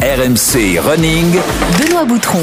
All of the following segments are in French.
RMC Running. Benoît Boutron.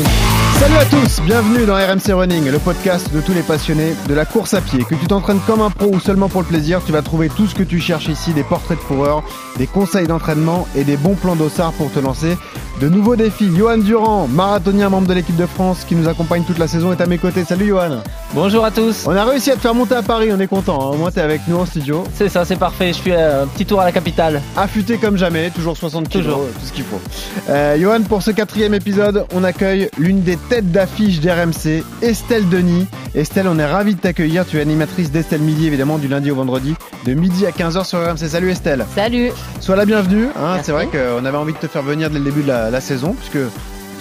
Salut à tous, bienvenue dans RMC Running, le podcast de tous les passionnés de la course à pied. Que tu t'entraînes comme un pro ou seulement pour le plaisir, tu vas trouver tout ce que tu cherches ici, des portraits de coureurs, des conseils d'entraînement et des bons plans d'ossard pour te lancer. De nouveaux défis, Johan Durand, marathonien membre de l'équipe de France qui nous accompagne toute la saison est à mes côtés. Salut Johan Bonjour à tous. On a réussi à te faire monter à Paris, on est content, hein. au moins t'es avec nous en studio. C'est ça, c'est parfait. Je fais un petit tour à la capitale. Affûté comme jamais, toujours 60 kilos, Toujours. tout ce qu'il faut. Euh, Johan, pour ce quatrième épisode, on accueille l'une des têtes d'affiche d'RMC, Estelle Denis. Estelle, on est ravi de t'accueillir. Tu es animatrice d'Estelle Midi, évidemment, du lundi au vendredi, de midi à 15h sur RMC. Salut Estelle. Salut Sois la bienvenue. hein. C'est vrai qu'on avait envie de te faire venir dès le début de la, la saison, puisque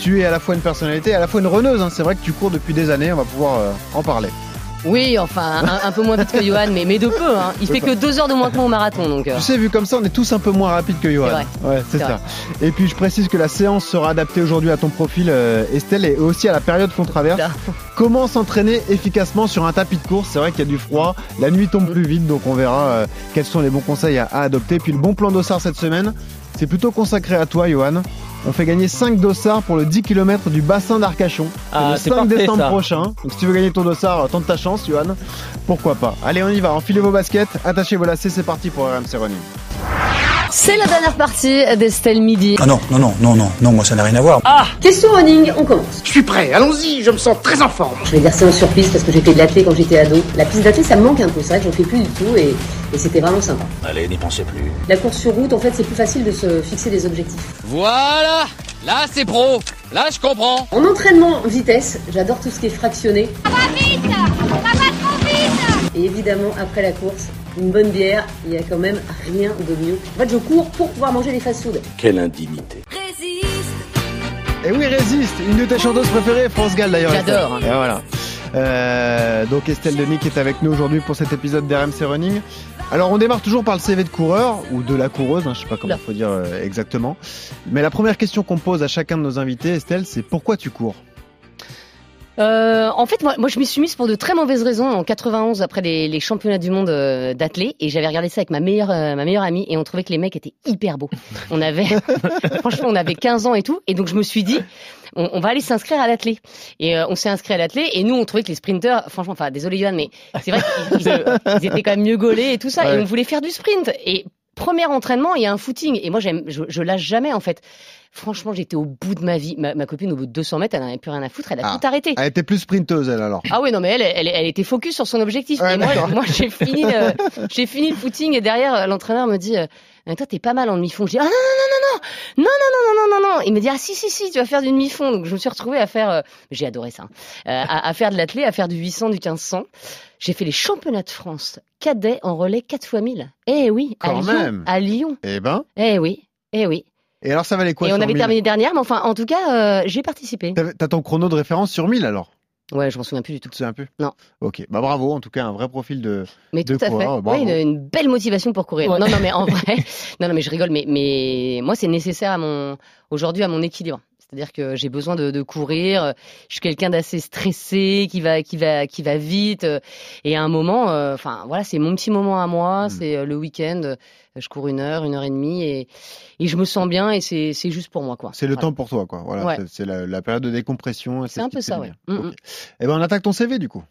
tu es à la fois une personnalité et à la fois une runneuse. hein. C'est vrai que tu cours depuis des années, on va pouvoir euh, en parler. Oui, enfin, un, un peu moins vite que Johan, mais, mais de peu. Hein. Il fait que deux heures de moins que moi au marathon, donc... euh, Tu sais, vu comme ça, on est tous un peu moins rapides que Johan. Ouais, c'est ça. Et puis je précise que la séance sera adaptée aujourd'hui à ton profil, euh, Estelle, et aussi à la période qu'on traverse. Comment s'entraîner efficacement sur un tapis de course? C'est vrai qu'il y a du froid, la nuit tombe plus vite, donc on verra euh, quels sont les bons conseils à, à adopter. Puis le bon plan d'ossard cette semaine, c'est plutôt consacré à toi, Johan. On fait gagner 5 dossards pour le 10 km du bassin d'Arcachon. Ah, le c'est 5 parfait, décembre ça. prochain. Donc si tu veux gagner ton dossard, tente ta chance, Johan. Pourquoi pas Allez, on y va. Enfilez vos baskets, attachez vos lacets, c'est parti pour RMC Running. C'est la dernière partie d'Estelle Midi. Ah non, non, non, non, non, non, moi ça n'a rien à voir. Question running, on commence. Je suis prêt, allons-y, je me sens très en forme. Je vais dire c'est en surprise parce que j'ai fait de l'athlé quand j'étais ado. La piste d'athlé, ça me manque un peu. C'est vrai que j'en fais plus du tout et, et c'était vraiment sympa. Allez, n'y pensez plus. La course sur route, en fait, c'est plus facile de se fixer des objectifs. Voilà Là, c'est pro Là, je comprends En entraînement vitesse, j'adore tout ce qui est fractionné. Et évidemment, après la course, une bonne bière, il y a quand même rien de mieux. En fait, je cours pour pouvoir manger des fast-food. Quelle indignité. Et oui, résiste, une de tes chanteuses préférées, France Gall d'ailleurs. J'adore. Et voilà. Euh, donc Estelle Denis qui est avec nous aujourd'hui pour cet épisode d'RMC Running. Alors on démarre toujours par le CV de coureur ou de la coureuse, hein, je sais pas comment il faut dire euh, exactement. Mais la première question qu'on pose à chacun de nos invités, Estelle, c'est pourquoi tu cours? Euh, en fait, moi, moi, je m'y suis mise pour de très mauvaises raisons en 91 après les, les championnats du monde euh, d'athlé. Et j'avais regardé ça avec ma meilleure euh, ma meilleure amie et on trouvait que les mecs étaient hyper beaux. On avait franchement on avait 15 ans et tout. Et donc je me suis dit on, on va aller s'inscrire à l'athlé. Et euh, on s'est inscrit à l'athlé et nous on trouvait que les sprinters franchement enfin désolé Johan mais c'est vrai qu'ils ils- ils étaient quand même mieux gaulés et tout ça. Ouais. et on voulait faire du sprint. Et premier entraînement il y a un footing et moi j'aime je, je lâche jamais en fait. Franchement, j'étais au bout de ma vie. Ma, ma copine, au bout de 200 mètres, elle n'en avait plus rien à foutre. Elle a Ah. tout arrêté. Elle était plus sprinteuse elle alors. Ah ouais non mais elle elle, elle était focus sur son objectif Ouais, et moi j'ai fini euh, j'ai fini le footing et derrière l'entraîneur me dit euh, toi t'es pas mal en demi-fond je dis ah non non non non non non non non non non non il me dit ah si si si tu vas faire du demi-fond donc je me suis retrouvée à faire euh, j'ai adoré ça hein, euh, à, à faire de l'athlé à faire du 800 du 1500 j'ai fait les championnats de France cadets en relais 4 fois 1000 eh oui à Quand Lyon même. à Lyon Eh ben, eh oui eh oui et alors ça valait quoi et on avait 1000? terminé dernière mais enfin en tout cas euh, j'ai participé T'as ton chrono de référence sur 1000 alors ouais je m'en souviens plus du tout un peu Non. Ok, bah bravo, en tout cas un vrai profil de... Mais de tout à fait. une, une belle motivation pour courir. Ouais. Non, non, mais en vrai, non, non, mais je rigole, mais, mais moi, c'est nécessaire à mon, aujourd'hui, à mon équilibre. C'est-à-dire que j'ai besoin de, de courir. Je suis quelqu'un d'assez stressé, qui va, qui va, qui va vite. Et à un moment, euh, enfin, voilà, c'est mon petit moment à moi. Mm. C'est euh, le week-end. euh, Je cours une heure, une heure et demie, et, et je me sens bien. Et c'est, c'est juste pour moi, quoi. C'est le Voilà. temps pour toi quoi. Voilà, Ouais. c'est- c'est la, la période de décompression. et C'est ce un peu ça, ouais. bien. Mm, Ok. Eh ben on attaque ton CV du coup.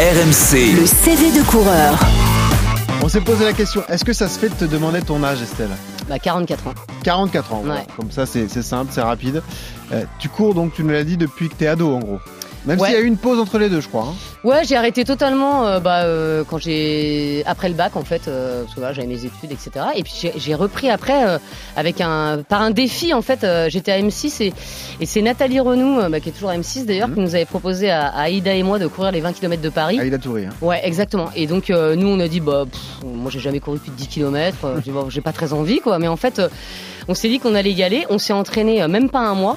RMC. Le CV de coureur. On s'est posé la question, est-ce que ça se fait de te demander ton âge Estelle? Bah, 44 ans. 44 ans, voilà. Ouais. comme ça c'est c'est simple, c'est rapide. Euh, tu cours donc, tu nous l'as dit, depuis que t'es ado en gros. Même Ouais. s'il y a eu une pause entre les deux, je crois. hein. Ouais, j'ai arrêté totalement euh, bah, euh, quand j'ai après le bac en fait, euh, parce que voilà, j'avais mes études, etc. Et puis j'ai- repris après euh, avec un par un défi en fait. euh, J'étais à M6 et, et c'est Nathalie Renou, bah, qui est toujours à M6 d'ailleurs, Mhm. qui nous avait proposé à, à Aïda et moi de courir les 20 km de Paris. Aïda Touré. hein. Ouais, exactement. Et donc euh, nous on a dit bah pff, moi j'ai jamais couru plus de 10 km, j'ai pas très envie quoi. Mais en fait, on s'est dit qu'on allait y aller. On s'est entraîné même pas un mois.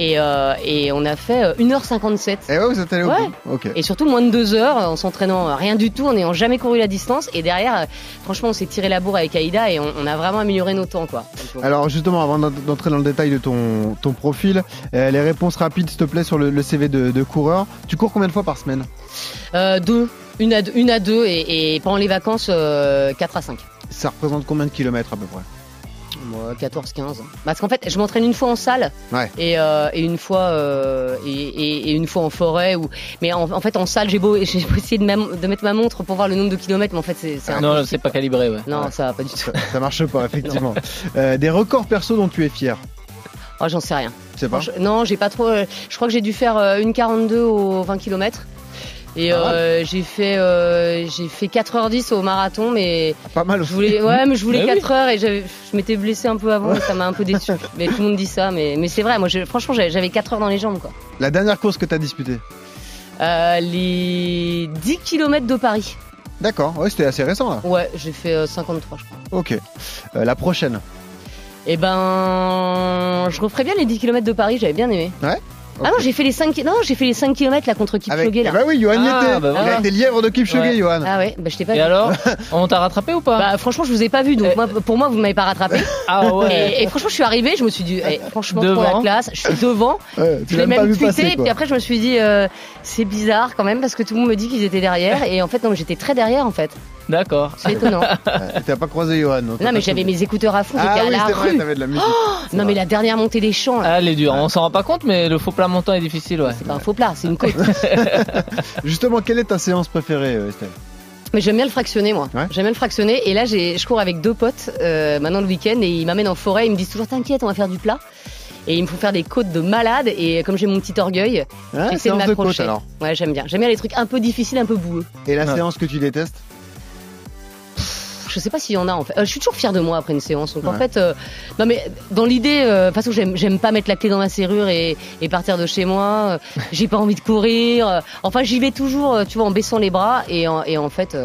Et, euh, et on a fait euh, 1h57. Eh ouais, vous êtes allé au Ouais. Et surtout moins de deux heures en s'entraînant euh, rien du tout, en n'ayant jamais couru la distance. Et derrière, franchement, on s'est tiré la bourre avec Aïda et on, on a vraiment amélioré nos temps, quoi. Alors justement, avant d'en- d'entrer dans le détail de ton, ton profil, euh, les réponses rapides, s'il te plaît, sur le, le CV de, de coureur. Tu cours combien de fois par semaine? Euh, deux, une à deux, une à deux et, et pendant les vacances, euh, 4 à 5. Ça représente combien de kilomètres à peu près? Moi, 14-15. Parce qu'en fait, je m'entraîne une fois en salle Ouais. et, euh, et une fois euh, et, et- et une fois en forêt. Ou... Mais en, en fait, en salle, j'ai beau, j'ai beau essayer de, ma- de mettre ma montre pour voir le nombre de kilomètres, mais en fait, c'est c'est Non, c'est pas calibré, ouais. Non, ça va pas du tout. Ça, ça marche pas, effectivement. Euh, des records perso dont tu es fier Oh, j'en sais rien. Tu sais pas Non, j'ai pas trop. Je crois que j'ai dû faire une 42 aux 20 km. Et mal. euh, j'ai fait euh, j'ai fait 4h10 au marathon, mais Pas mal je aussi. voulais ouais mais je voulais Mais oui. 4 heures et je m'étais blessé un peu avant et ça m'a un peu déçu. Mais tout le monde dit ça, mais mais c'est vrai. Moi, je- franchement, j'avais j'avais 4 heures dans les jambes quoi. La dernière course que tu as disputée Euh, les 10 km de Paris. D'accord, ouais, c'était assez récent là. Ouais, j'ai fait euh, 53 je crois. Ok. Euh, la prochaine Et ben, je referais bien les 10 km de Paris. J'avais bien aimé. Ouais Ah non, j'ai fait les 5 non, j'ai fait les 5 km là contre Avec... Kipchoge là. Eh bah oui, Johan y Ah, était. bah Il a voilà. été lièvre de Kipchoge, Ouais. Johan. Ah ouais, bah je t'ai pas Et vu. alors On t'a rattrapé ou pas? Bah franchement je vous ai pas vu donc Eh. moi, pour moi vous m'avez pas rattrapé Ah ouais. et, et franchement je suis arrivée je me suis dit eh, franchement trop Devant. la classe je suis devant Ouais, tu je l'as l'ai même pas même vu tweeté passer et quoi. puis après je me suis dit euh, c'est bizarre quand même parce que tout le monde me dit qu'ils étaient derrière et en fait non mais j'étais très derrière en fait D'accord. c'est étonnant Ouais, T'as pas croisé Johan. donc non t'as mais pas j'avais mes écouteurs à fond Ah j'étais oui, à la c'est vrai, rue t'avais de la musique. C'est non mais vrai. la dernière montée des champs là, Ah, elle est dure. On s'en rend pas compte, mais le faux plat montant est difficile, ouais. c'est pas un faux plat c'est une côte Justement, quelle est ta séance préférée, euh, Estelle? Mais j'aime bien le fractionner moi Ouais. j'aime bien le fractionner et là j'ai je cours avec deux potes euh, maintenant le week-end et ils m'amènent en forêt ils me disent toujours t'inquiète on va faire du plat et ils me font faire des côtes de malade et comme j'ai mon petit orgueil Hein, J'essaie de séance de coach m'accrocher. alors. Ouais, j'aime bien. J'aime bien les trucs un peu difficiles, un peu boueux. Et la Ouais. séance que tu détestes? Je sais pas s'il y en a en fait. Euh, je suis toujours fière de moi après une séance. Donc en fait, euh, non mais dans l'idée, euh, de toute façon, j'aime, pas mettre la clé dans ma serrure et, et partir de chez moi. J'ai pas envie de courir. Enfin, j'y vais toujours, tu vois, en baissant les bras et en, et en fait,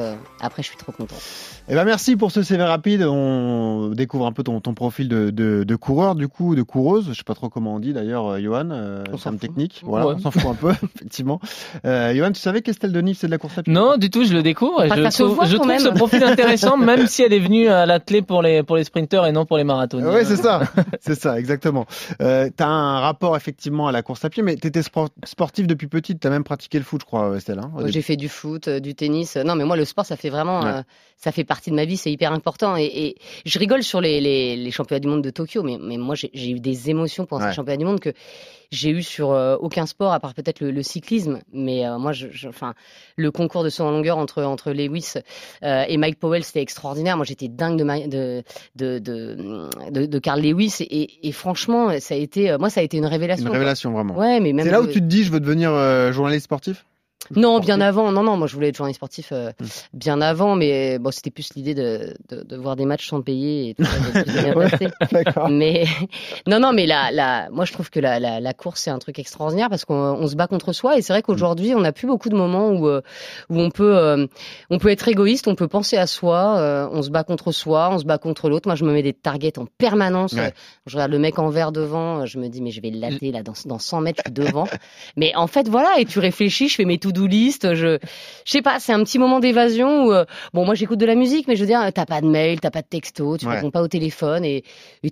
après, je suis trop contente. Eh ben merci pour ce CV rapide. On découvre un peu ton, ton profil de, de, de coureur, du coup, de coureuse. Je sais pas trop comment on dit d'ailleurs, euh, Johan. Euh, On s'en terme fout. technique. Voilà, Ouais. on s'en fout un peu, effectivement. Euh, Johan, tu savais qu'Estelle Denis c'est de la course à pied? Non, du tout, je le découvre. Et Ah, je ça se trouve, voit je quand trouve même. ce profil intéressant, même si elle est venue à l'athlé pour les, pour les sprinteurs et non pour les marathoniens. Oui, c'est ça, c'est ça, exactement. Euh, t'as un rapport effectivement à la course à pied, mais t'étais sport- sportif depuis petite. T'as même pratiqué le foot, je crois, Estelle. Hein, j'ai fait du foot, euh, du tennis. Non, mais moi, le sport, ça fait vraiment, Ouais. euh, ça fait partie de ma vie, c'est hyper important. Et, et je rigole sur les, les, les championnats du monde de Tokyo, mais, mais moi, j'ai eu des émotions pendant Ouais. ces championnats du monde que j'ai eu sur euh, aucun sport, à part peut-être le, le cyclisme. Mais euh, moi, je, je- enfin, le concours de saut en longueur entre entre Lewis et Mike Powell, c'était extraordinaire. Moi, j'étais dingue de, Ma- de, de, de, Carl Lewis. Et, et franchement, ça a été, moi, ça a été une révélation. Une quoi. révélation vraiment. Ouais, mais c'est là où tu te dis, je veux devenir journaliste sportif? Non, bien avant. Non, non, moi je voulais être journaliste sportif euh, Hmm. bien avant, mais bon, c'était plus l'idée de, de, de voir des matchs sans payer et tout ça, de- de bien Ouais. passer. D'accord. Mais non, non, mais la, la, moi je trouve que la, la, la course c'est un truc extraordinaire parce qu'on on se bat contre soi et c'est vrai qu'aujourd'hui on n'a plus beaucoup de moments où euh, où on peut euh, on peut être égoïste, on peut penser à soi, on se bat contre soi, on se bat contre l'autre. Moi je me mets des targets en permanence. Ouais. Je regarde le mec en vert devant, je me dis mais je vais le latter là dans dans 100 mètres je suis devant. mais en fait voilà et tu réfléchis, je fais mes to-do list, je je sais pas, c'est un petit moment d'évasion où euh, bon moi j'écoute de la musique mais je veux dire t'as pas de mail, t'as pas de texto, tu Ouais. réponds pas au téléphone et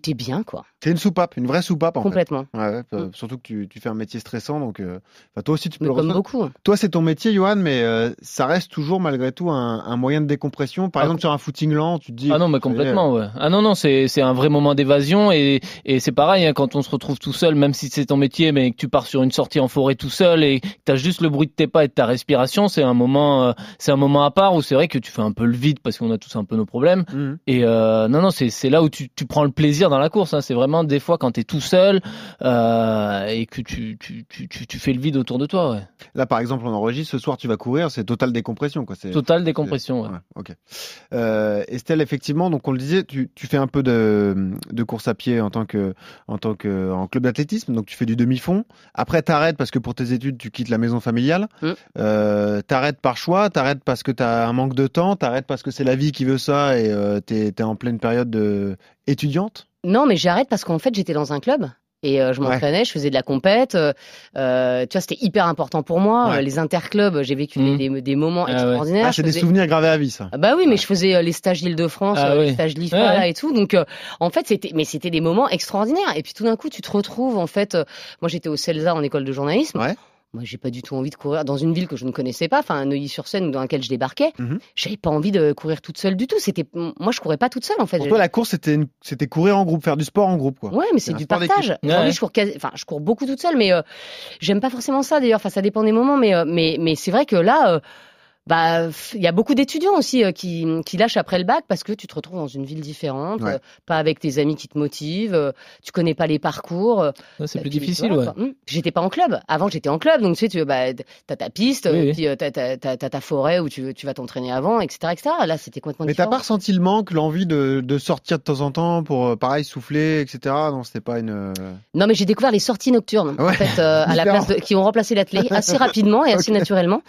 t'es bien quoi. C'est une soupape, une vraie soupape en Complètement. fait. Ouais, ouais, euh, Mm. Surtout que tu, tu fais un métier stressant, donc euh, toi aussi tu peux Mais le comme beaucoup. Toi, c'est ton métier, Johan, mais euh, ça reste toujours malgré tout un, un moyen de décompression. Par Ah, exemple, sur un footing lent, tu te dis. Ah non, mais complètement, ouais. Ah non, non, c'est c'est un vrai moment d'évasion et et c'est pareil hein, quand on se retrouve tout seul, même si c'est ton métier, mais que tu pars sur une sortie en forêt tout seul et que t'as juste le bruit de tes pas et de ta respiration, c'est un moment, euh, c'est un moment à part où c'est vrai que tu fais un peu le vide parce qu'on a tous un peu nos problèmes. Mhm. Et euh, non, non, c'est c'est là où tu tu prends le plaisir dans la course. Hein. C'est vraiment des fois quand t'es tout seul euh, et que tu tu, tu tu tu fais le vide autour de toi, ouais. Là, par exemple, on enregistre. Ce soir, tu vas courir. C'est totale décompression, quoi. C'est Totale décompression. Ouais. Ouais, ok. Euh, Estelle, effectivement, donc on le disait, tu, tu fais un peu de, de course à pied en tant que en tant que en club d'athlétisme, donc tu fais du demi-fond. Après, t'arrêtes parce que pour tes études, tu quittes la maison familiale. Mm. Euh, t'arrêtes par choix, t'arrêtes parce que t'as un manque de temps, t'arrêtes parce que c'est la vie qui veut ça et euh, t'es t'es en pleine période de étudiante? Non, mais j'arrête parce qu'en fait, j'étais dans un club. Et euh, je Ouais. m'entraînais, je faisais de la compète. euh, tu vois, c'était hyper important pour moi. Ouais. Les interclubs, j'ai vécu des, des moments Ah ouais. extraordinaires. Ah, c'est des souvenirs gravés à vie, ça. Ah bah oui, mais je faisais les stages d'Île-de-France, Ah euh, les oui. stages l'IFA Ouais, ouais. là et tout. Donc, euh, en fait, c'était, mais c'était des moments extraordinaires. Et puis tout d'un coup, tu te retrouves, en fait, euh, moi j'étais au CELSA en école de journalisme. Moi, j'ai pas du tout envie de courir dans une ville que je ne connaissais pas, enfin Neuilly-sur-Seine ou dans laquelle je débarquais. Mhm. J'avais pas envie de courir toute seule du tout. C'était, moi, je courais pas toute seule en fait. Pour toi, la course, c'était une- c'était courir en groupe, faire du sport en groupe, quoi. Ouais, mais C'est du partage. Ouais. je cours quasi- enfin, je cours beaucoup toute seule, mais euh, j'aime pas forcément ça d'ailleurs. Enfin, ça dépend des moments, mais euh, mais mais c'est vrai que là, euh, bah, il y a beaucoup d'étudiants aussi euh, qui qui lâchent après le bac parce que tu te retrouves dans une ville différente, Ouais. euh, pas avec tes amis qui te motivent, euh, tu connais pas les parcours. euh, C'est et plus puis, difficile, voilà, ouais. Hum. J'étais pas en club. Avant, j'étais en club, donc tu sais, tu bah, t'as ta piste, Oui, oui. puis euh, t'as t'as- t'as- t'as ta forêt où tu tu vas t'entraîner avant, etc., etc. Là, c'était complètement Mais t'as pas ressenti le manque, l'envie de, de sortir de temps en temps pour, euh, pareil, souffler, etc. Non, c'était pas une. euh, Non, mais j'ai découvert les sorties nocturnes en Ouais, fait euh, à la place de, qui ont remplacé l'athlé assez rapidement et assez Ok. naturellement.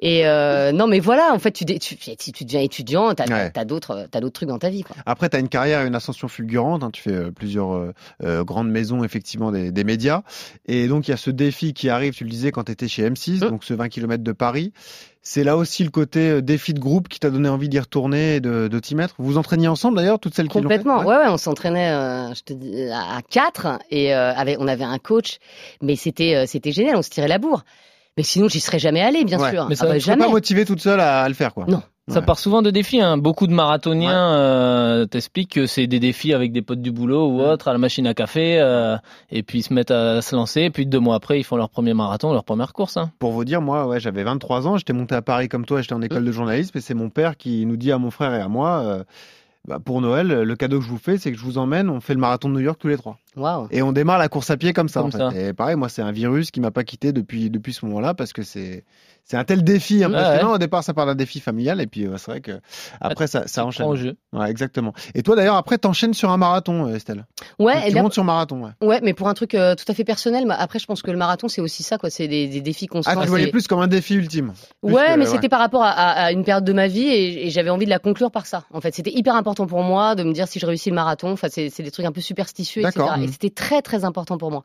Et euh, non, mais voilà, en fait, tu dé- tu, si tu deviens étudiant, t'as Ouais. t'as d'autres t'as d'autres trucs dans ta vie, quoi. Après, tu as une carrière et une ascension fulgurante. hein. Tu fais euh, plusieurs euh, euh, grandes maisons, effectivement, des, des médias. Et donc, il y a ce défi qui arrive, tu le disais, quand tu étais chez M6, Mm. donc ce 20 km de Paris. C'est là aussi le côté euh, défi de groupe qui t'a donné envie d'y retourner et de, de t'y mettre. Vous vous entraîniez ensemble, d'ailleurs, toutes celles qui l'ont fait Complètement. Ouais. Ouais, ouais, on s'entraînait, euh, je te dis, à à quatre et euh, avec, on avait un coach, mais c'était euh, c'était génial, on se tirait la bourre. Mais sinon, j'y serais jamais allé, bien Ouais. sûr. Mais Ah ça, bah, Tu serais jamais. pas motivé toute seule à, à le faire, quoi. Non. Ça Ouais. part souvent de défis. Hein. Beaucoup de marathoniens euh, t'expliquent que c'est des défis avec des potes du boulot ou autre à la machine à café, euh, et puis ils se mettent à se lancer. Et puis deux mois après, ils font leur premier marathon, leur première course. Hein. Pour vous dire, moi, ouais, j'avais 23 ans, j'étais monté à Paris comme toi, j'étais en école de journalisme, et c'est mon père qui nous dit à mon frère et à moi, euh, bah, pour Noël, le cadeau que je vous fais, c'est que je vous emmène, on fait le marathon de New York tous les trois. Et on démarre la course à pied comme ça. Comme en fait. ça. Et pareil, moi, c'est un virus qui m'a pas quitté depuis, depuis ce moment-là, parce que c'est c'est un tel défi impressionnant. Ouais, Au départ, ça part d'un défi familial, et puis euh, c'est vrai que après, ça, ça enchaîne. au jeu. Ouais, exactement. Et toi, d'ailleurs, après, t'enchaînes sur un marathon, euh, Estelle. Ouais, tu et montes sur marathon, ouais. ouais, mais pour un truc euh, tout à fait personnel. Après, je pense que le marathon, c'est aussi ça, quoi. C'est des, des défis constants. Ah, tu voyais plus comme un défi ultime. Ouais, que- mais c'était par rapport à, à- à une période de ma vie et, et j'avais envie de la conclure par ça. En fait, c'était hyper important pour moi de me dire si je réussis le marathon. Enfin, c'est des trucs un peu superstitieux, etc. Et c'était très très important pour moi.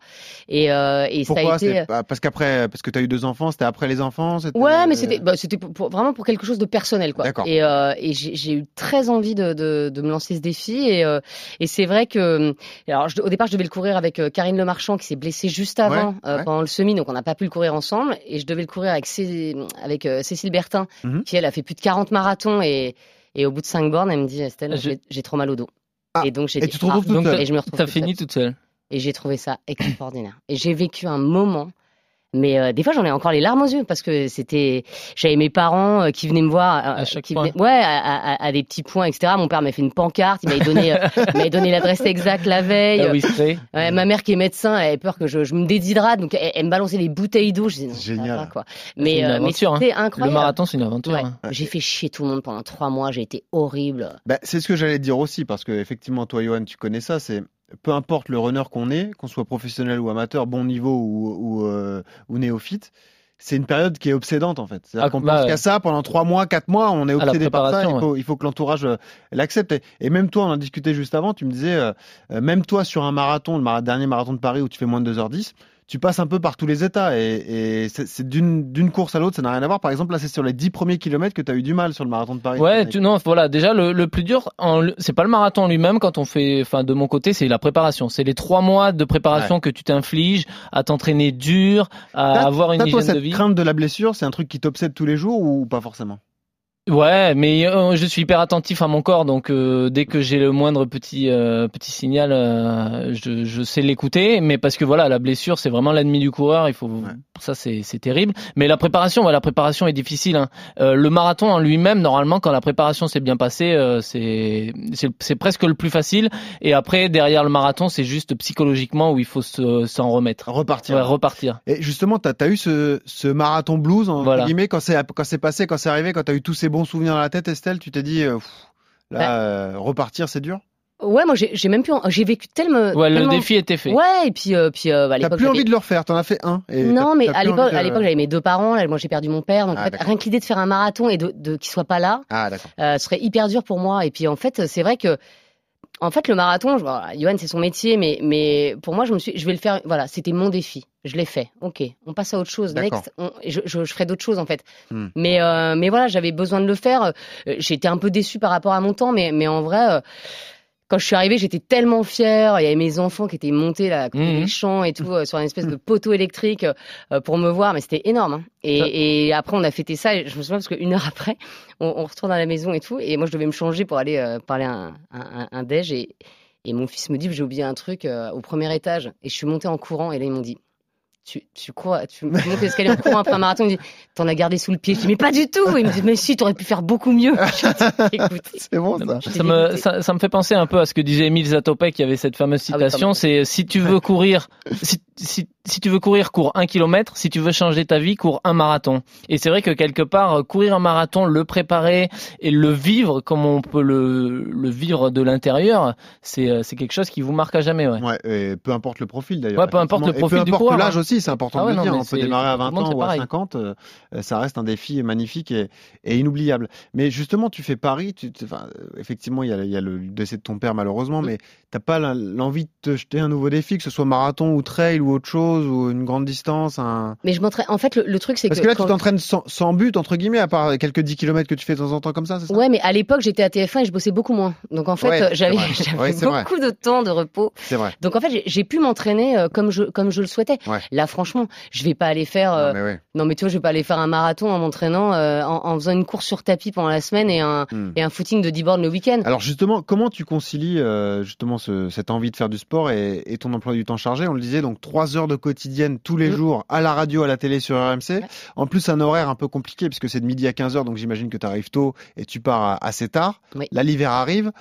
Et, euh, et ça a été. Pas- Parce qu'après, parce que tu as eu deux enfants, c'était après les enfants Ouais, mais c'était bah, c'était pour- pour- vraiment pour quelque chose de personnel, quoi. D'accord. Et, euh, et j'ai j'ai eu très envie de, de, de me lancer ce défi. Et, euh, et c'est vrai que, alors je- au départ, je devais le courir avec euh, Karine Le Marchand qui s'est blessée juste avant Ouais, euh, ouais. pendant le semi, donc on n'a pas pu le courir ensemble. Et je devais le courir avec Cé- avec euh, Cécile Bertin, Mhm. qui elle a fait plus de 40 marathons et et au bout de 5 bornes, elle me dit Estelle, Je- j'ai- j'ai trop mal au dos. Ah, et donc j'ai et dit, tu te retrouves ah, toute Donc, seule. et je me retrouve T'as fini seule. toute seule. Et j'ai trouvé ça extraordinaire. Et j'ai vécu un moment, mais euh, des fois j'en ai encore les larmes aux yeux parce que c'était, j'avais mes parents euh, qui venaient me voir, euh, À chaque qui point. venaient- ouais, à, à- à des petits points, etc. Mon père m'a fait une pancarte, il m'avait donné, euh, m'avait donné l'adresse exacte la veille. Ah oui, c'est Ouais, ma mère qui est médessin, elle avait peur que je, je me déshydrate, donc elle, elle me balançait des bouteilles d'eau. Je disais non, Génial. pas, quoi. Mais, une euh, mais hein. c'était Le incroyable. marathon, c'est une aventure. Ouais. hein. J'ai fait chier tout le monde pendant trois mois, j'ai été horrible. Bah, c'est ce que j'allais te dire aussi, parce que effectivement, toi, Johan, tu connais ça. C'est peu importe le runner qu'on est, qu'on soit professionnel ou amateur, bon niveau ou, ou, euh, ou néophyte, c'est une période qui est obsédante en fait. C'est-à-dire Ah, qu'on bah, pense ouais. qu'à ça pendant trois mois, quatre mois, on est obsédé par ça. Il faut, il faut que l'entourage euh, l'accepte. Et, et même toi, on en discutait juste avant. Tu me disais, euh, même toi sur un marathon, le dernier marathon de Paris où tu fais moins de 2h10. Tu passes un peu par tous les états et, et c'est d'une course à l'autre, ça n'a rien à voir. Par exemple, là, c'est sur les 10 premiers kilomètres que tu as eu du mal sur le marathon de Paris. Ouais, tu, non, voilà. Déjà, le, le plus dur, c'est pas le marathon lui-même. Quand on fait, enfin, de mon côté, c'est la préparation. C'est les trois mois de préparation que tu t'infliges à t'entraîner dur, à avoir une toi, de cette vie. crainte de la blessure, c'est un truc qui t'obsède tous les jours ou pas forcément? Ouais, mais euh, je suis hyper attentif à mon corps, donc euh, dès que j'ai le moindre petit euh, petit signal, euh, je, je sais l'écouter. Mais parce que voilà, la blessure, c'est vraiment l'ennemi du coureur. Il faut ça, c'est c'est terrible. Mais la préparation, ouais, la préparation est difficile. hein. Euh, le marathon en lui-même, normalement, quand la préparation s'est bien passée, euh, c'est c'est c'est presque le plus facile. Et après, derrière le marathon, c'est juste psychologiquement où il faut se- s'en remettre, Repartir. Ouais, repartir. Et justement, t'as as eu ce, ce marathon blues, en Voilà. guillemets, quand c'est quand c'est passé, quand c'est arrivé, quand t'as eu tous ces bons souvenirs dans la tête, Estelle, tu t'es dit, euh, pff, là, Bah. euh, repartir, c'est dur? Ouais, moi j'ai même plus, j'ai vécu tellement. Ouais, le défi était fait. Ouais, et puis euh, puis euh, à T'as plus envie de le refaire, t'en as fait un. Et Non, mais à l'époque, envie de- à l'époque, j'avais mes deux parents. Là, moi, j'ai perdu mon père. Donc, Ah, en fait, rien que l'idée de faire un marathon et de, de qu'il soit pas là, Ah, euh, serait hyper dur pour moi. Et puis, en fait, c'est vrai que, en fait, le marathon, je, voilà, Johan, c'est son métier, mais, mais pour moi, je me suis, je vais le faire. Voilà, c'était mon défi. Je l'ai fait. Ok, on passe à autre chose. Next, on- je, je, je ferai d'autres choses en fait. Hmm. Mais, euh, mais voilà, j'avais besoin de le faire. Euh, J'étais un peu déçu par rapport à mon temps, mais, mais en vrai. euh, quand je suis arrivée, j'étais tellement fière. Il y avait mes enfants qui étaient montés là, Mhm. des champs et tout, euh, sur une espèce de poteau électrique euh, pour me voir. Mais c'était énorme. hein. Et, et après, on a fêté ça. Et je me souviens parce qu'une heure après, on, on retourne à la maison et tout. Et moi, je devais me changer pour aller euh, parler à un, un, un- un déj. Et, et mon fils me dit que j'ai oublié un truc au premier étage. Et je suis montée en courant. Et là, ils m'ont dit. Tu, tu cours, tu montes l'escalier en courant après un marathon. Il me dit, t'en as gardé sous le pied. Je dis, mais pas du tout. Il me dit, mais si, t'aurais pu faire beaucoup mieux. C'est bon ça. Ça me, ça, ça me fait penser un peu à ce que disait Émile Zatopek, qui avait cette fameuse Ah oui, citation, c'est si tu veux courir, si, si, si tu veux courir, cours un kilomètre, si tu veux changer ta vie, cours un marathon. Et c'est vrai que quelque part, euh, courir un marathon, le préparer et le vivre comme on peut le, le vivre de l'intérieur, c'est euh, c'est quelque chose qui vous marque à jamais. Ouais. Ouais, et peu importe le profil d'ailleurs. Ouais, peu importe le profil et peu du importe l'âge hein. aussi, c'est important Ah ouais, de le dire. On peut démarrer à tout le 20 monde, ans ou à pareil. 50, euh, ça reste un défi magnifique et, et inoubliable. Mais justement, tu fais Paris, tu, tu- enfin, effectivement, il y, a, il y a le décès de ton père malheureusement, mais t'as pas l'envie de te jeter un nouveau défi, que ce soit marathon ou trail ou autre chose, ou une grande distance. Un... Mais je m'entraîne. En fait, le, le truc, c'est que. Parce que là, tu quand- t'entraînes sans, sans but, entre guillemets, à part quelques 10 km que tu fais de temps en temps comme ça, c'est ça? Ouais, mais à l'époque, j'étais à TF1 et je bossais beaucoup moins. Donc en fait, Ouais, euh, j'avais Ouais, vrai. beaucoup de temps de repos. C'est vrai. Donc en fait, j'ai- pu m'entraîner euh, comme je comme je le souhaitais. Ouais. Là, franchement, je vais pas aller faire. euh, Non, mais non, mais tu vois, je vais pas aller faire un marathon en m'entraînant, euh, en, en faisant une course sur tapis pendant la semaine et un Hmm. et un footing de 10 bornes le week-end. Alors justement, comment tu concilies euh, justement ce- cette envie de faire du sport et, et ton emploi du temps chargé? On le disait, donc trois heures de quotidienne tous les Mm. jours à la radio, à la télé sur RMC. En plus, un horaire un peu compliqué puisque c'est de midi à 15 heures, donc j'imagine que tu arrives tôt et tu pars assez tard. Oui. L'hiver arrive.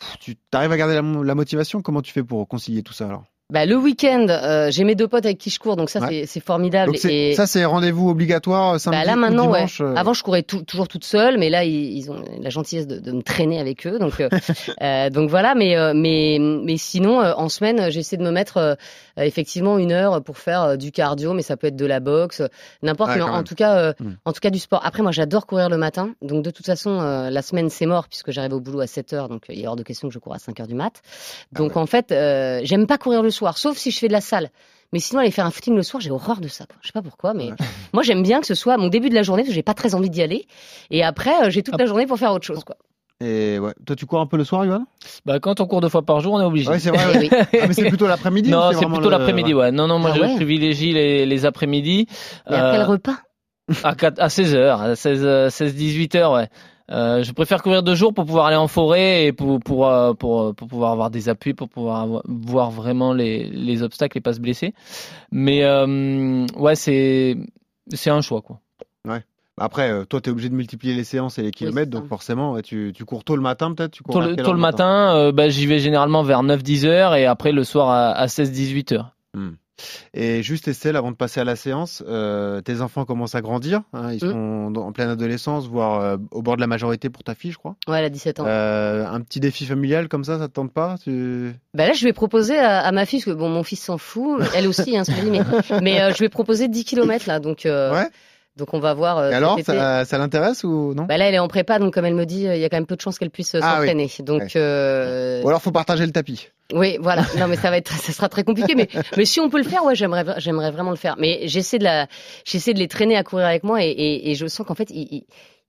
Pff, Tu arrives à garder la, la motivation? Comment tu fais pour concilier tout ça alors? Bah, le week-end, euh, j'ai mes deux potes avec qui je cours, donc ça Ouais. c'est- formidable. Donc c'est- et... ça, c'est rendez-vous obligatoire euh, samedi Bah là ou ouais. dimanche euh, Avant, je courais tout- toujours toute seule, mais là, ils, ils ont la gentillesse de, de me traîner avec eux. Donc, euh, donc voilà. Mais, mais, mais sinon, en semaine, j'essaie de me mettre effectivement une heure pour faire euh, du cardio, mais ça peut être de la boxe, euh, n'importe. Ouais, mais en, tout cas, euh, Hmm. en tout cas du sport. Après, moi, j'adore courir le matin. Donc de toute façon, euh, la semaine c'est mort puisque j'arrive au boulot à 7 heures, donc euh, il est hors de question que je cours à 5 heures du mat. Donc Ah ouais. en fait, euh, j'aime pas courir le soir, sauf si je fais de la salle. Mais sinon, aller faire un footing le soir, j'ai horreur de ça. Quoi. Je sais pas pourquoi, mais Ouais. moi j'aime bien que ce soit mon début de la journée parce que j'ai pas très envie d'y aller. Et après, euh, j'ai toute la journée pour faire autre chose. Quoi. Et ouais. Toi, tu cours un peu le soir, Yoann? Bah, quand on court deux fois par jour, on est obligé. Ouais, c'est vrai. Ouais. oui. Ah, mais c'est plutôt l'après-midi non, c'est plutôt le- l'après-midi, ouais. Non, non, moi Ah je ouais. privilégie les, les après-midi. Mais après Euh, le repas? À, 4 à 16 heures, à 16, euh, 16 18 heures, ouais. Euh, je préfère courir deux jours pour pouvoir aller en forêt et pour, pour, euh, pour, euh, pour pouvoir avoir des appuis, pour pouvoir avoir- voir vraiment les, les obstacles et pas se blesser. Mais euh, ouais, c'est c'est un choix, quoi. Après, euh, toi, tu es obligé de multiplier les séances et les kilomètres, donc forcément, tu, tu cours tôt le matin, peut-être? Tôt le, tôt matin, euh, bah, j'y vais généralement vers 9-10 heures et après le soir à, à 16-18 heures. Et juste Estelle, avant de passer à la séance, euh, tes enfants commencent à grandir, hein, ils Mm. sont en pleine adolescence, voire euh, au bord de la majorité pour ta fille, je crois. Ouais, elle a 17 ans. Euh, un petit défi familial comme ça, ça te tente pas? Tu... Bah là, je vais proposer à, à ma fille, parce que bon, mon fils s'en fout, elle aussi, hein, mais, mais je vais proposer 10 km là, donc, Ouais? Donc on va voir. euh, Et alors, ça, ça l'intéresse ou non? Bah là, elle est en prépa, donc comme elle me dit, euh, il y a quand même peu de chances qu'elle puisse euh, Ah oui. s'entraîner. Donc, Ouais. euh, Ou alors, faut partager le tapis. oui, voilà. Non, mais ça va être, ça sera très compliqué. Mais, mais si on peut le faire, ouais, j'aimerais, j'aimerais vraiment le faire. Mais j'essaie de la, j'essaie de les traîner à courir avec moi et, et, et je sens qu'en fait, ils,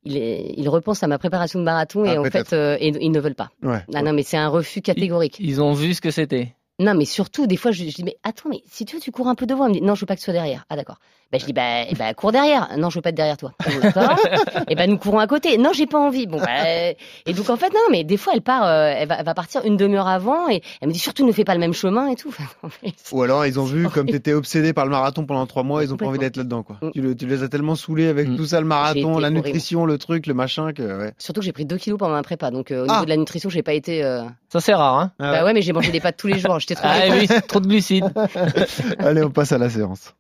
ils, ils repensent à ma préparation de marathon et Ah, en fait, euh, ils, ils ne veulent pas. Ouais. Ah non, mais c'est un refus catégorique. Ils ont vu ce que c'était. Non, mais surtout, des fois, je, je dis, mais attends, mais si tu veux, tu cours un peu devant. Elle me dit, non, je veux pas que tu sois derrière. Ah, d'accord. Ben, je dis, bah, eh ben, cours derrière. Non, je veux pas être derrière toi. Et ben, nous courons à côté. Non, j'ai pas envie. Bon, bah, et donc, en fait, non, mais des fois, elle part, euh, elle, va, elle va partir une demi-heure avant et elle me dit, surtout, ne fais pas le même chemin et tout. Enfin, en fait, Ou alors, ils ont vu, horrible. comme tu étais obsédé par le marathon pendant trois mois, ils ont pas envie d'être là-dedans. Quoi. Mm. Tu, le- tu les as tellement saoulés avec Mm. tout ça, le marathon, la horrible. nutrition, le truc, le machin. Que, ouais. Surtout que j'ai pris 2 kilos pendant ma prépa. Donc, euh, au Ah. niveau de la nutrition, j'ai pas été. euh, Ça c'est rare, hein. Ah Bah ouais, mais j'ai mangé des pâtes tous les jours. J'étais trop. Ah oui, trop de glucides. Allez, on passe à la séance.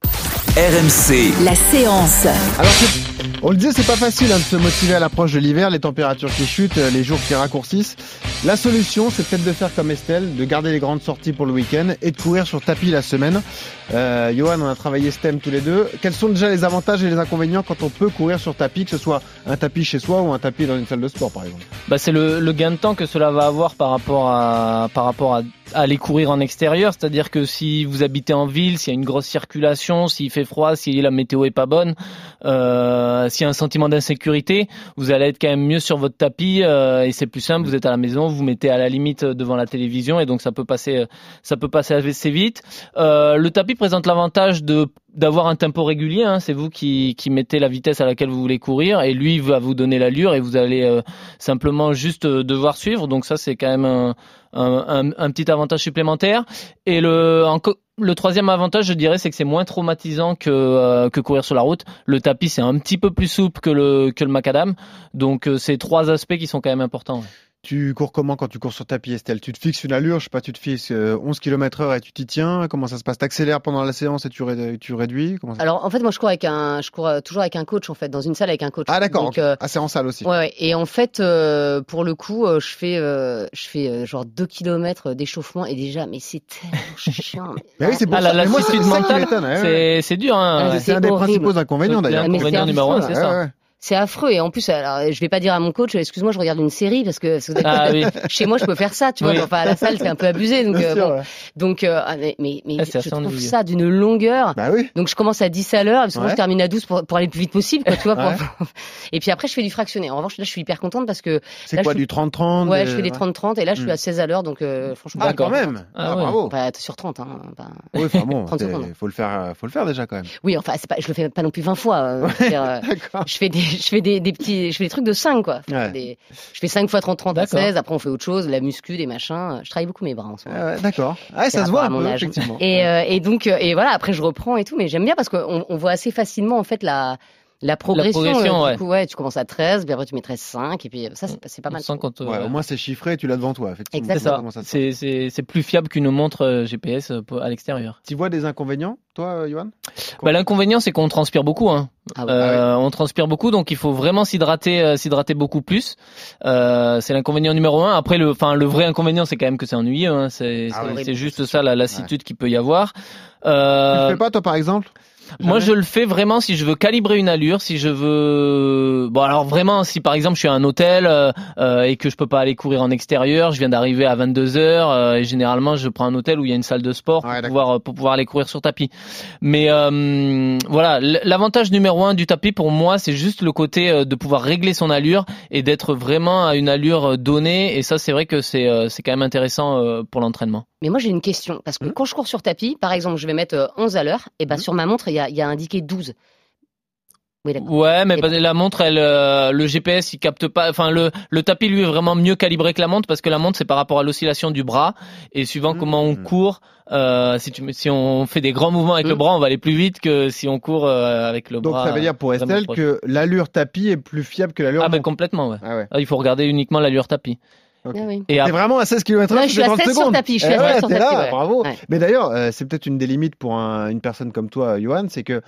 RMC, La séance. Alors, c'est- on le disait, c'est pas facile hein, de se motiver à l'approche de l'hiver, les températures qui chutent, euh, les jours qui raccourcissent. La solution, c'est peut-être de faire comme Estelle, de garder les grandes sorties pour le week-end et de courir sur tapis la semaine. Euh, Johan, on a travaillé ce thème tous les deux. Quels sont déjà les avantages et les inconvénients quand on peut courir sur tapis, que ce soit un tapis chez soi ou un tapis dans une salle de sport, par exemple? Bah, c'est le, le gain de temps que cela va avoir par rapport à par rapport à aller courir en extérieur, c'est-à-dire que si vous habitez en ville, s'il y a une grosse circulation, s'il fait froid, si la météo est pas bonne, euh, s'il y a un sentiment d'insécurité, vous allez être quand même mieux sur votre tapis euh, et c'est plus simple. Vous êtes à la maison, vous mettez à la limite devant la télévision et donc ça peut passer, ça peut passer assez vite. Euh, le tapis présente l'avantage de d'avoir un tempo régulier. Hein. C'est vous qui, qui mettez la vitesse à laquelle vous voulez courir et lui va vous donner l'allure et vous allez euh, simplement juste euh, devoir suivre. Donc ça c'est quand même un, un, un, petit avantage supplémentaire. Et le le troisième avantage, je dirais, c'est que c'est moins traumatisant que, euh, que courir sur la route. Le tapis, c'est un petit peu plus souple que le, que le macadam. Donc, euh, c'est trois aspects qui sont quand même importants. Tu cours comment quand tu cours sur tapis, Estelle Tu te fixes une allure, je sais pas, tu te fixes 11 km heure et tu t'y tiens? Comment ça se passe? T'accélères pendant la séance et tu, ré tu réduis? Comment ça Alors en fait, moi je cours avec un, je cours euh, toujours avec un coach en fait, dans une salle avec un coach. Ah d'accord. Euh, Ah c'est en salle aussi. Ouais, ouais. Et en fait, euh, pour le coup, euh, je fais, euh, je fais euh, genre 2 km d'échauffement et déjà, mais c'est tellement chiant. mais- Mais oui, c'est pour Ah, ça. la Mais moi, c'est ça qui m'étonne, ouais. c'est dur. Hein. Ah, C'est un des horrible. principaux inconvénients d'ailleurs. Ah, c'est L'inconvénient numéro un, c'est ça. C'est affreux et en plus, alors, je vais pas dire à mon coach, excuse-moi, je regarde une série parce que, parce que Ah oui. chez moi je peux faire ça, tu vois. Oui. Enfin à la salle c'est un peu abusé, donc euh, sûr, bon. ouais. donc euh, ah, mais mais, mais Ah, je trouve ennuyeux. ça d'une longueur. Bah oui. Donc je commence à 10 à l'heure, parce que moi Ouais. je termine à 12 pour, pour aller le plus vite possible, quoi, tu vois. pour- Ouais. Et puis après je fais du fractionné. En revanche là je suis hyper contente parce que C'est quoi je du 30-30 ouais des- je fais des 30-30 et là je suis Hmm. à 16 à l'heure, donc euh, franchement. Ah quand même. Ah, Ah bravo. Bah, sur 30, hein. bah. Oui, enfin bon, 30 c'est- secondes. faut le faire, faut le faire déjà quand même. Oui, enfin c'est pas, je le fais pas non plus 20 fois. euh, euh, je fais des, je fais des, des petits, je fais des trucs de 5 quoi. Ouais. Des- je fais 5 fois 30 30 à D'accord. 16, après on fait autre chose, la muscu, des machins. Je travaille beaucoup mes bras en ce moment. D'accord. Ah, ça se voit à mon âge. effectivement. Et, euh, et donc euh, et voilà, après je reprends et tout, mais j'aime bien parce qu'on on voit assez facilement en fait la la progression. progression, euh, ouais. Du coup, ouais, tu commences à 13, puis après tu mets 13 5 et puis euh, ça c'est pas mal. Euh, Ouais, au moins c'est chiffré, tu l'as devant toi, effectivement. c'est plus fiable qu'une montre euh, GPS euh, à l'extérieur. Tu vois des inconvénients, toi, euh, Johan? Bah, l'inconvénient, c'est qu'on transpire beaucoup. Hein. Ah ouais. Euh, On transpire beaucoup, donc il faut vraiment s'hydrater, euh, s'hydrater beaucoup plus. Euh, c'est l'inconvénient numéro un. Après, le, enfin, le vrai inconvénient, c'est quand même que c'est ennuyeux. Hein. C'est Ah c'est- juste ça, la lassitude qu'il peut y avoir. Tu le Euh, fais pas, toi, par exemple? Moi, je le fais vraiment si je veux calibrer une allure, si je veux. Bon, alors vraiment, si par exemple je suis à un hôtel euh, euh, et que je peux pas aller courir en extérieur, je viens d'arriver à 22 heures euh, et généralement je prends un hôtel où il y a une salle de sport Ouais, pour pouvoir pour pouvoir aller courir sur tapis. Mais euh, voilà, l'avantage numéro un du tapis pour moi, c'est juste le côté euh, de pouvoir régler son allure et d'être vraiment à une allure euh, donnée. Et ça, c'est vrai que c'est euh, c'est quand même intéressant euh, pour l'entraînement. Mais moi j'ai une question parce que Hmm. quand je cours sur tapis, par exemple, je vais mettre euh, 11 à l'heure, et ben Hmm. sur ma montre il y a, il y a indiqué 12. Oui. Ouais, mais bah, la montre, elle, euh, le GPS, il capte pas. Enfin, le, le tapis lui est vraiment mieux calibré que la montre parce que la montre c'est par rapport à l'oscillation du bras et suivant comment on court. Euh, si tu si on fait des grands mouvements avec le Mhm. bras, on va aller plus vite que si on court euh, avec le Donc bras. ça veut dire pour Estelle que l'allure tapis est plus fiable que l'allure Ah ben complètement, ouais. Ah ouais. Ah, il faut regarder uniquement l'allure tapis. Ok. Ah oui. Et T'es après, vraiment à 16 km Non, je suis à 16 sur tapis, je suis à 16 sur t'es tapis, là, ouais. bravo. Ouais. Mais d'ailleurs, euh, c'est peut-être une des limites pour un- une personne comme toi, Johan, c'est que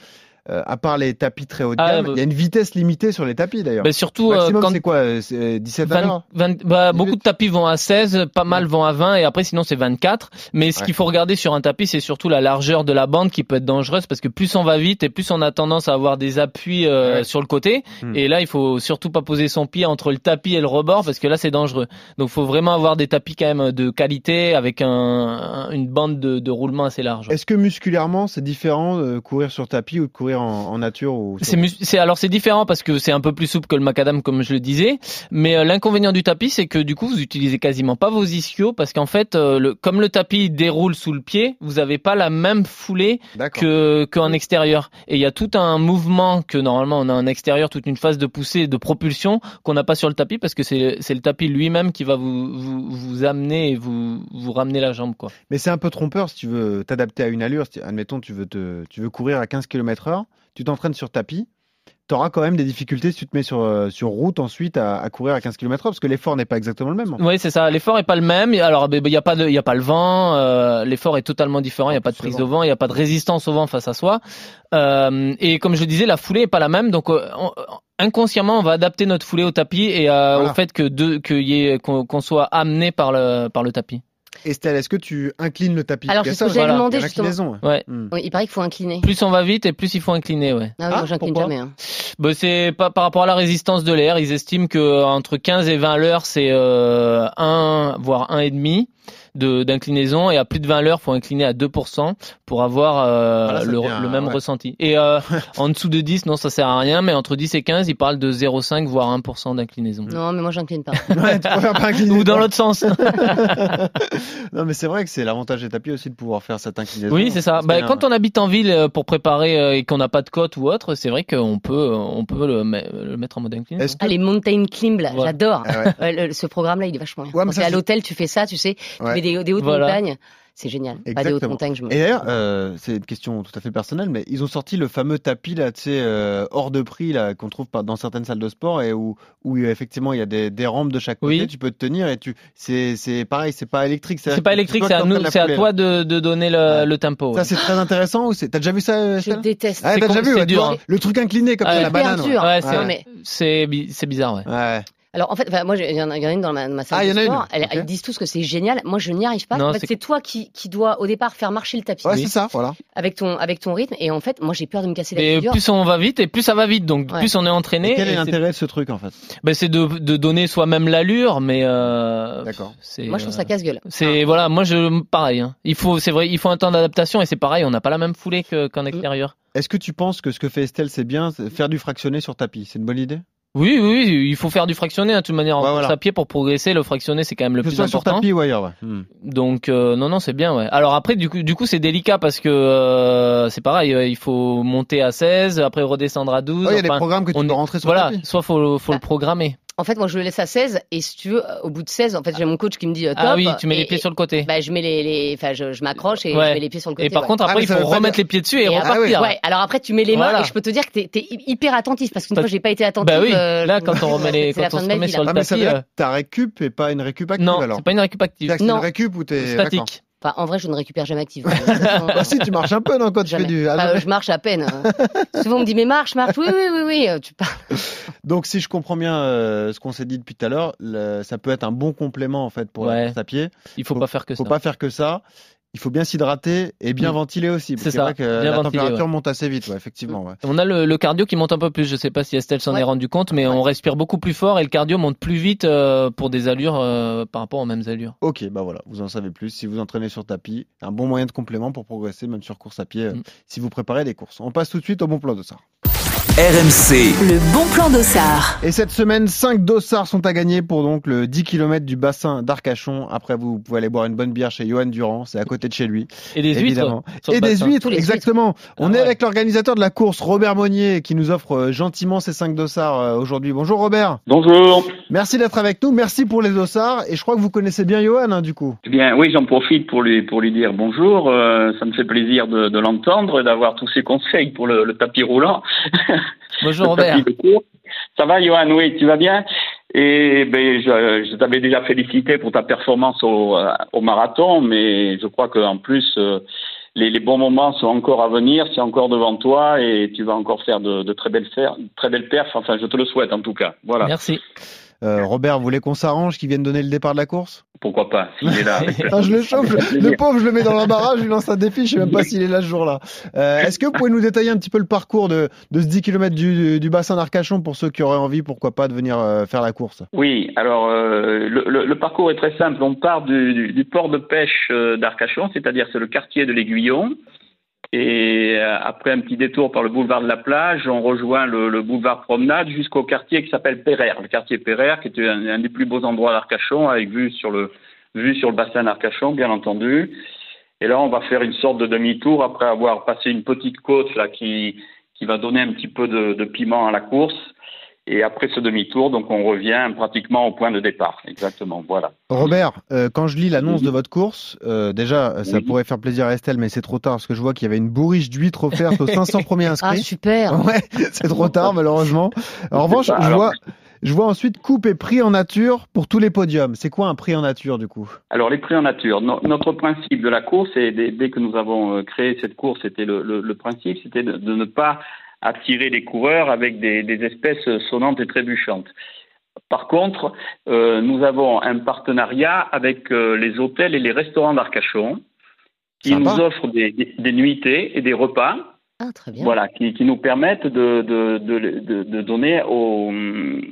euh, à part les tapis très haut de Ah, gamme, bah- il y a une vitesse limitée sur les tapis d'ailleurs. ben, surtout euh, Maximum, quand c'est quoi euh, C'est 17 à 20, l'heure 20 bah, 18. beaucoup de tapis vont à 16, pas mal vont à 20 et après sinon c'est 24. Mais ce Ouais. qu'il faut regarder sur un tapis, c'est surtout la largeur de la bande qui peut être dangereuse parce que plus on va vite et plus on a tendance à avoir des appuis euh, Ouais. sur le côté. Hmm. Et là, il faut surtout pas poser son pied entre le tapis et le rebord parce que là c'est dangereux. Donc faut vraiment avoir des tapis quand même de qualité avec un- une bande de, de roulement assez large. Est-ce que musculairement, c'est différent de courir sur tapis ou de courir en, en nature ou C'est alors c'est différent parce que c'est un peu plus souple que le macadam comme je le disais, mais euh, l'inconvénient du tapis c'est que du coup vous utilisez quasiment pas vos ischios parce qu'en fait euh, le, comme le tapis déroule sous le pied, vous avez pas la même foulée que qu'en extérieur et il y a tout un mouvement que normalement on a en extérieur toute une phase de poussée de propulsion qu'on n'a pas sur le tapis parce que c'est c'est le tapis lui-même qui va vous, vous vous amener et vous vous ramener la jambe quoi. Mais c'est un peu trompeur si tu veux t'adapter à une allure. Admettons, tu veux, te, tu veux courir à 15 km heure, tu t'entraînes sur tapis, tu auras quand même des difficultés si tu te mets sur, euh, sur route ensuite à, à courir à 15 km heure parce que l'effort n'est pas exactement le même. en fait. Oui, c'est ça. L'effort est pas le même. Alors, il y a pas de, il y a pas le vent. euh, L'effort est totalement différent. Il y a pas de prise au vent. Il y a pas de résistance au vent face à soi. Euh, et comme je le disais, la foulée est pas la même. Donc, on- inconsciemment, on va adapter notre foulée au tapis et euh, Voilà. au fait que qu'il y ait, qu'on qu'on soit amené par le, par le tapis. Estelle, est-ce que tu inclines le tapis? Alors, c'est ce que a l'inclinaison. Ouais. Hmm. Oui, il paraît qu'il faut incliner. Plus on va vite et plus il faut incliner. Ouais. Ah oui, Ah, moi j'incline jamais. Hein. Bah, c'est pas par rapport à la résistance de l'air. Ils estiment que entre 15 et 20 l'heure, c'est euh, 1 voire un et demi. De d'inclinaison et à plus de 20 l'heure, faut incliner à 2% pour avoir euh, Voilà, le, devient, le même ouais. ressenti. Et euh, en dessous de 10, non, ça sert à rien, mais entre 10 et 15, ils parlent de 0,5 voire 1% d'inclinaison. Non, mais moi, j'incline pas. Ouais, tu préfères pas incliner, Ou dans l'autre sens. non, mais c'est vrai que c'est l'avantage des tapis aussi de pouvoir faire cette inclinaison. Oui, c'est ça. Bah, quand on habite en ville euh, pour préparer et qu'on n'a pas de côte ou autre, c'est vrai qu'on peut, on peut le, me- le mettre en mode inclinaison. Est-ce que Ah, les mountain climb, là, Ouais. j'adore. Ah ouais. Ouais, le- ce programme-là, il est vachement bien. Quand ça, t'es à l'hôtel, tu fais ça, tu sais, Ouais. mets des, des hautes Voilà. montagnes. C'est génial. Pas des hautes montagnes, je me. Et d'ailleurs, euh, c'est une question tout à fait personnelle, mais ils ont sorti le fameux tapis là, tu sais, euh, hors de prix là, qu'on trouve dans certaines salles de sport et où, où effectivement il y a des, des rampes de chaque côté, Oui. tu peux te tenir et tu, c'est, c'est pareil, c'est pas électrique. C'est pas électrique, c'est à nous, c'est à toi de, de donner le, Ouais. le tempo. ouais. Ça c'est très intéressant ou c'est, t'as déjà vu ça, Je déteste. Ah, C'est t'as déjà vu, c'est ouais, dur, hein. le truc incliné comme Ouais. ça, la banane. dur. ouais. Ouais, c'est, Ouais, mais- c'est, bi- c'est bizarre, ouais. Ouais. Alors en fait, moi, j'ai- il y en a il y en a une dans ma, ma salle Ah, il y en a une. Elle- Ok. Ils disent tous que c'est génial. Moi, je n'y arrive pas. Non, en fait, c'est- toi qui, qui dois au départ faire marcher le tapis Ouais, Oui. c'est ça, voilà. avec ton avec ton rythme. Et en fait, moi, j'ai peur de me casser la Et figure. plus on va vite et plus ça va vite, donc Ouais. plus on est entraîné. Et quel est l'intérêt de ce truc en fait? Ben, c'est de, de donner soi-même l'allure, mais euh, D'accord. c'est, Moi, je trouve euh, ça casse-gueule. C'est voilà, moi je pareil. hein. Il faut, c'est vrai, il faut un temps d'adaptation et c'est pareil, on n'a pas la même foulée que- Mm. qu'en extérieur. Est-ce que tu penses que ce que fait Estelle c'est bien, faire du fractionné sur tapis? C'est une bonne idée? Oui, oui, oui, il faut faire du fractionné hein, de toute manière en Ouais, course voilà. à pied pour progresser. Le fractionné c'est quand même le Que plus soit sur important. tapis ou ailleurs, ouais. Hmm. Donc euh, non, non, c'est bien. Ouais. Alors après, du coup, du coup, c'est délicat parce que euh, c'est pareil, euh, il faut monter à 16, après redescendre à 12. Oh, il y a des programmes que tu on peux rentrer sur voilà, tapis. soit faut, faut le Ah. programmer. En fait, moi, je le laisse à 16. Et si tu veux, au bout de 16, en fait, j'ai mon coach qui me dit euh, top. Ah oui, tu mets et- les pieds sur le côté. Bah, je mets les, les... enfin, je, je m'accroche et Ouais. je mets les pieds sur le côté. et par ouais. contre, Ah, après, mais il faut remettre dire- les pieds dessus et, Et repartir. ouais, alors après tu mets les mains Voilà. et je peux te dire que t'es es hyper attentif parce qu'une Pas- fois j'ai pas été attentif. Bah oui, euh, là quand on remet les, quand on se remet vie, sur là. le Ah, mais ça tapis, veut dire euh, que ta récup et pas une récup active non, alors c'est pas une récup active, c'est une récup ou t'es. statique. Enfin, en vrai, je ne récupère jamais active. Bah si, tu marches un peu, non, quand tu fais du. ah, Enfin, je marche à peine. hein. Souvent on me dit mais marche, marche. Oui, oui, oui, oui. euh, Tu parles. Donc, si je comprends bien euh, ce qu'on s'est dit depuis tout à l'heure, ça peut être un bon complément en fait pour la course à pied. Il faut, Faut- pas faire que Faut ça. pas faire que ça. Il faut bien s'hydrater et bien Mm. ventiler aussi. C'est ça, vrai que bien la ventiler, température ouais. monte assez vite, ouais, effectivement. Ouais. On a le, le cardio qui monte un peu plus. Je sais pas si Estelle s'en Ouais. est rendu compte, mais on respire beaucoup plus fort et le cardio monte plus vite euh, pour des allures euh, par rapport aux mêmes allures. Ok, bah voilà, vous en savez plus. Si vous entraînez sur tapis, un bon moyen de complément pour progresser, même sur course à pied, euh, Mm. si vous préparez des courses. On passe tout de suite au bon plan de ça. RMC, Le bon plan d'Ossard. Et cette semaine, 5 dossards sont à gagner pour donc le 10 km du bassin d'Arcachon. Après, vous pouvez aller boire une bonne bière chez Johan Durand, c'est à côté de chez lui. Et des évidemment. huîtres. Et des huîtres, exactement. On Ah est ouais. avec l'organisateur de la course, Robert Monnier, qui nous offre euh, gentiment ces 5 dossards euh, aujourd'hui. Bonjour Robert. Bonjour. Merci d'être avec nous. Merci pour les dossards. Et je crois que vous connaissez bien Johan, hein, du coup. Eh bien, oui, j'en profite pour lui pour lui dire bonjour. Euh, ça me fait plaisir de, de l'entendre, et d'avoir tous ses conseils pour le, le tapis roulant. Bonjour Robert. Ça va, Johan Oui, tu vas bien Et ben, je, je t'avais déjà félicité pour ta performance au, euh, au marathon, mais je crois qu'en plus, euh, les, les bons moments sont encore à venir, c'est encore devant toi, et tu vas encore faire de, de très belles très belles perfs. Enfin, je te le souhaite en tout cas. Voilà. Merci. Euh, Robert, vous voulez qu'on s'arrange, qu'il vienne donner le départ de la course? Pourquoi pas S'il est là. Ah, je le chauffe, le pauvre, je le mets dans l'embarras, je lui lance un défi, je sais même pas s'il est là ce jour-là. Euh, Est-ce que vous pouvez nous détailler un petit peu le parcours de, de ce 10 km du, du bassin d'Arcachon pour ceux qui auraient envie, pourquoi pas, de venir euh, faire la course? Oui, alors le, le- le parcours est très simple. On part du, du- du port de pêche d'Arcachon, c'est-à-dire c'est le quartier de l'Aiguillon. Et euh, après un petit détour par le boulevard de la plage, on rejoint le, le boulevard Promenade jusqu'au quartier qui s'appelle Pereire. Le quartier Pereire, qui est un, un des plus beaux endroits d'Arcachon, avec vue sur le vue sur le bassin d'Arcachon, bien entendu. Et là, on va faire une sorte de demi-tour après avoir passé une petite côte là qui qui va donner un petit peu de, de piment à la course. Et après ce demi-tour, donc on revient pratiquement au point de départ. Exactement, voilà. Robert, euh, quand je lis l'annonce de votre course, euh, déjà, ça Oui. pourrait faire plaisir à Estelle, mais c'est trop tard parce que je vois qu'il y avait une bourriche d'huîtres offerte aux 500 premiers Ah inscrits. super. Ouais, c'est trop tard malheureusement. En revanche, pas, je alors- vois, je vois ensuite coupe et prix en nature pour tous les podiums. C'est quoi un prix en nature du coup? Alors les prix en nature. No- notre principe de la course, et dès, dès que nous avons euh, créé cette course, c'était le, le- le principe, c'était de, de ne pas attirer les coureurs avec des, des espèces sonnantes et trébuchantes. Par contre, euh, nous avons un partenariat avec euh, les hôtels et les restaurants d'Arcachon qui Sympa. nous offrent des, des, des nuitées et des repas Ah très bien. Voilà, qui, qui nous permettent de, de, de, de, de donner aux,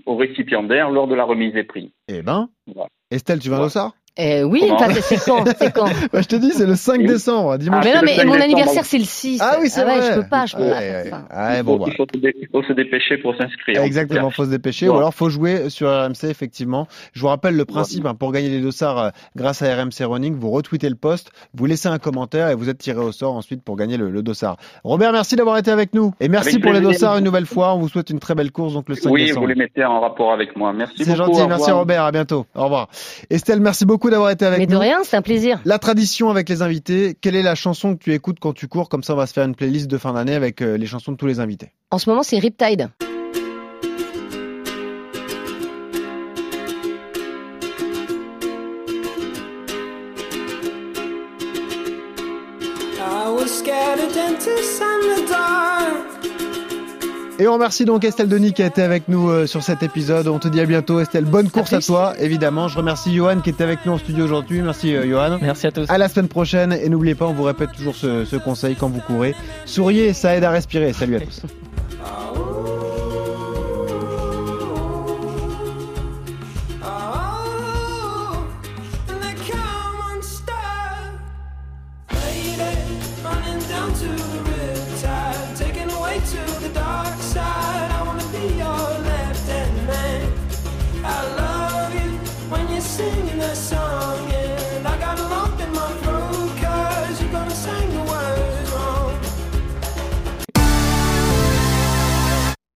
aux récipiendaires lors de la remise des prix. Eh ben, Voilà. Estelle, tu veux un Ouais. dossard Euh, oui, enfin, c'est quand C'est quand Bah, je te dis, c'est le 5 Oui. décembre, dimanche. Ah, Mais non, c'est mais 5 mon anniversaire, c'est le 6. Ah oui, c'est ouais, vrai. Je peux pas, je peux Ouais, pas ouais, faire ça. ouais, il, bon, faut, bah. il faut se dé- il faut se dépêcher pour s'inscrire. tout Exactement, faut se dépêcher ou alors faut jouer sur RMC effectivement. Je vous rappelle le principe hein, pour gagner les dossards euh, grâce à RMC Running, vous retweetez le post, vous laissez un commentaire et vous êtes tiré au sort ensuite pour gagner le, le dossard. Robert, merci d'avoir été avec nous et merci Avec pour les dossards une nouvelle fois. On vous souhaite une très belle course donc le 5 Oui, décembre. vous les mettez en rapport avec moi. Merci C'est beaucoup. gentil, au merci. Robert, à bientôt. Au revoir. Estelle, merci beaucoup d'avoir été avec Mais de nous. rien, c'est un plaisir. La tradition avec les invités, quelle est la chanson que tu écoutes quand tu cours? Comme ça, on va se faire une playlist de fin d'année avec euh, les chansons de tous les invités. En ce moment, c'est Riptide. Et on remercie donc Estelle Denis qui a été avec nous euh, sur cet épisode. On te dit à bientôt Estelle. Bonne course à, toi, évidemment. Je remercie Johan qui était avec nous en studio aujourd'hui. Merci euh, Johan. Merci à tous. À la semaine prochaine et n'oubliez pas, on vous répète toujours ce, ce conseil quand vous courez. Souriez, ça aide à respirer. Salut à tous.